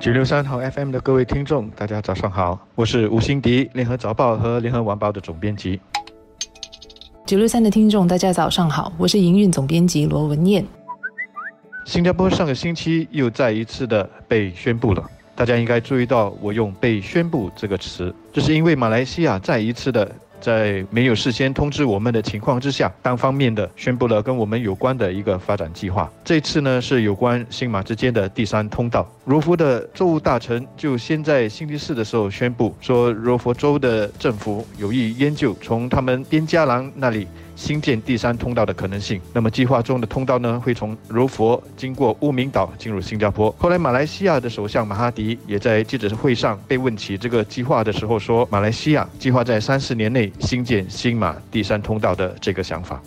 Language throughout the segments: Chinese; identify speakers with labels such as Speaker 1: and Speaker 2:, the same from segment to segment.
Speaker 1: 九六三号 FM 的各位听众，大家早上好，我是吴欣迪，联合早报和联合晚报的总编辑。
Speaker 2: 九六三的听众，大家早上好，我是营运总编辑罗文燕。
Speaker 1: 新加坡上个星期又再一次的被宣布了，大家应该注意到我用“被宣布”这个词，这是因为马来西亚再一次的。在没有事先通知我们的情况之下，单方面的宣布了跟我们有关的一个发展计划。这次呢是有关新马之间的第三通道。柔佛的州务大臣就先在星期四的时候宣布说，柔佛州的政府有意研究从他们边加兰那里。新建第三通道的可能性。那么计划中的通道呢，会从柔佛经过乌名岛进入新加坡。后来马来西亚的首相马哈迪也在记者会上被问起这个计划的时候说，马来西亚计划在三四年内新建新马第三通道的这个想法。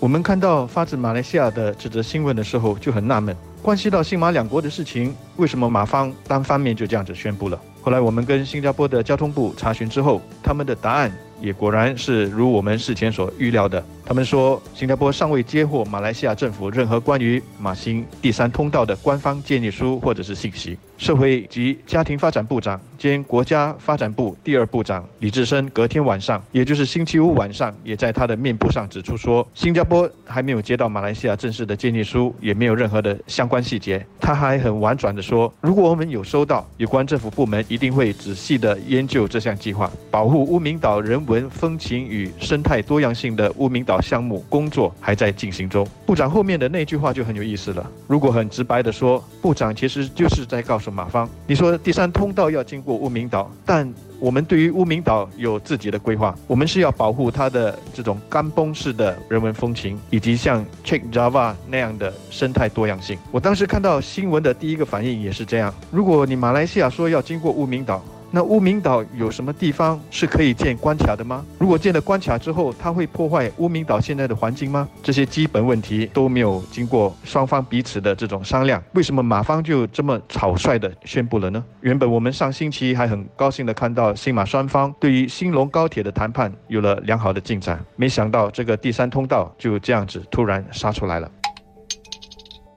Speaker 1: 我们看到发自马来西亚的这则新闻的时候就很纳闷，关系到新马两国的事情，为什么马方单方面就这样子宣布了？后来我们跟新加坡的交通部查询之后，他们的答案。也果然是如我们事前所预料的。他们说，新加坡尚未接获马来西亚政府任何关于马新第三通道的官方建议书或者是信息。社会及家庭发展部长兼国家发展部第二部长李志深隔天晚上，也就是星期五晚上，也在他的面部上指出说，新加坡还没有接到马来西亚正式的建议书，也没有任何的相关细节。他还很婉转地说，如果我们有收到，有关政府部门一定会仔细的研究这项计划，保护乌名岛人文风情与生态多样性的乌名岛。项目工作还在进行中。部长后面的那句话就很有意思了。如果很直白的说，部长其实就是在告诉马方：你说第三通道要经过乌名岛，但我们对于乌名岛有自己的规划，我们是要保护它的这种干崩式的人文风情，以及像 Check Java 那样的生态多样性。我当时看到新闻的第一个反应也是这样：如果你马来西亚说要经过乌名岛，那乌名岛有什么地方是可以建关卡的吗？如果建了关卡之后，它会破坏乌名岛现在的环境吗？这些基本问题都没有经过双方彼此的这种商量，为什么马方就这么草率的宣布了呢？原本我们上星期还很高兴的看到新马双方对于新隆高铁的谈判有了良好的进展，没想到这个第三通道就这样子突然杀出来了。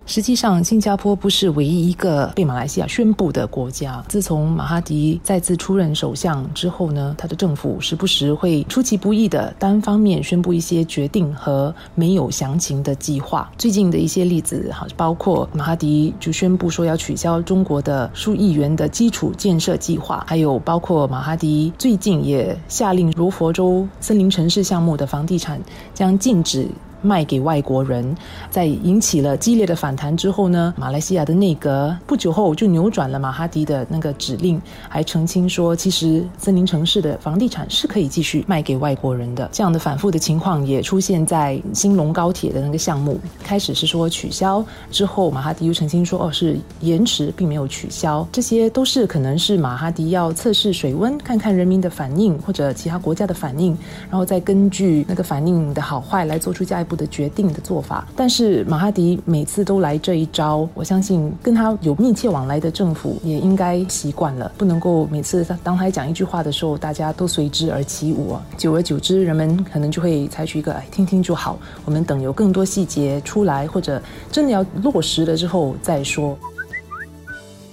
Speaker 2: 实际上，新加坡不是唯一一个被马来西亚宣布的国家。自从马哈迪再次出任首相之后呢，他的政府时不时会出其不意的单方面宣布一些决定和没有详情的计划。最近的一些例子，哈，包括马哈迪就宣布说要取消中国的数亿元的基础建设计划，还有包括马哈迪最近也下令如佛州森林城市项目的房地产将禁止。卖给外国人，在引起了激烈的反弹之后呢，马来西亚的内阁不久后就扭转了马哈迪的那个指令，还澄清说，其实森林城市的房地产是可以继续卖给外国人的。这样的反复的情况也出现在新隆高铁的那个项目，开始是说取消，之后马哈迪又澄清说，哦是延迟，并没有取消。这些都是可能是马哈迪要测试水温，看看人民的反应或者其他国家的反应，然后再根据那个反应的好坏来做出下一步。的决定的做法，但是马哈迪每次都来这一招，我相信跟他有密切往来的政府也应该习惯了，不能够每次他当他讲一句话的时候，大家都随之而起舞。久而久之，人们可能就会采取一个哎，听听就好，我们等有更多细节出来，或者真的要落实了之后再说。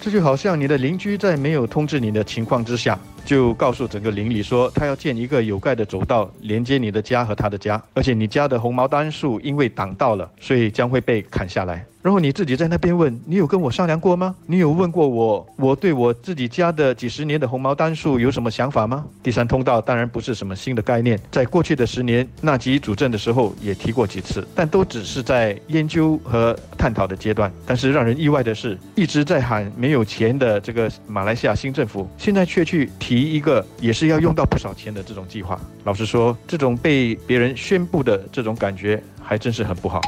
Speaker 1: 这就好像你的邻居在没有通知你的情况之下。就告诉整个邻里说，他要建一个有盖的走道连接你的家和他的家，而且你家的红毛丹树因为挡道了，所以将会被砍下来。然后你自己在那边问，你有跟我商量过吗？你有问过我，我对我自己家的几十年的红毛丹树有什么想法吗？第三通道当然不是什么新的概念，在过去的十年，纳吉主政的时候也提过几次，但都只是在研究和探讨的阶段。但是让人意外的是，一直在喊没有钱的这个马来西亚新政府，现在却去提提一个也是要用到不少钱的这种计划。老实说，这种被别人宣布的这种感觉，还真是很不好。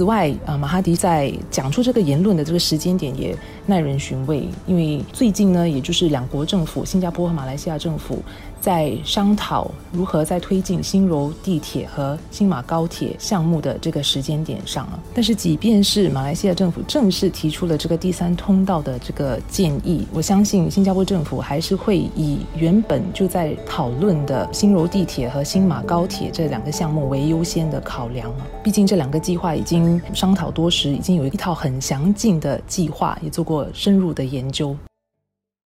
Speaker 2: 此外，啊，马哈迪在讲出这个言论的这个时间点也耐人寻味，因为最近呢，也就是两国政府，新加坡和马来西亚政府。在商讨如何在推进新柔地铁和新马高铁项目的这个时间点上啊，但是即便是马来西亚政府正式提出了这个第三通道的这个建议，我相信新加坡政府还是会以原本就在讨论的新柔地铁和新马高铁这两个项目为优先的考量啊。毕竟这两个计划已经商讨多时，已经有一套很详尽的计划，也做过深入的研究。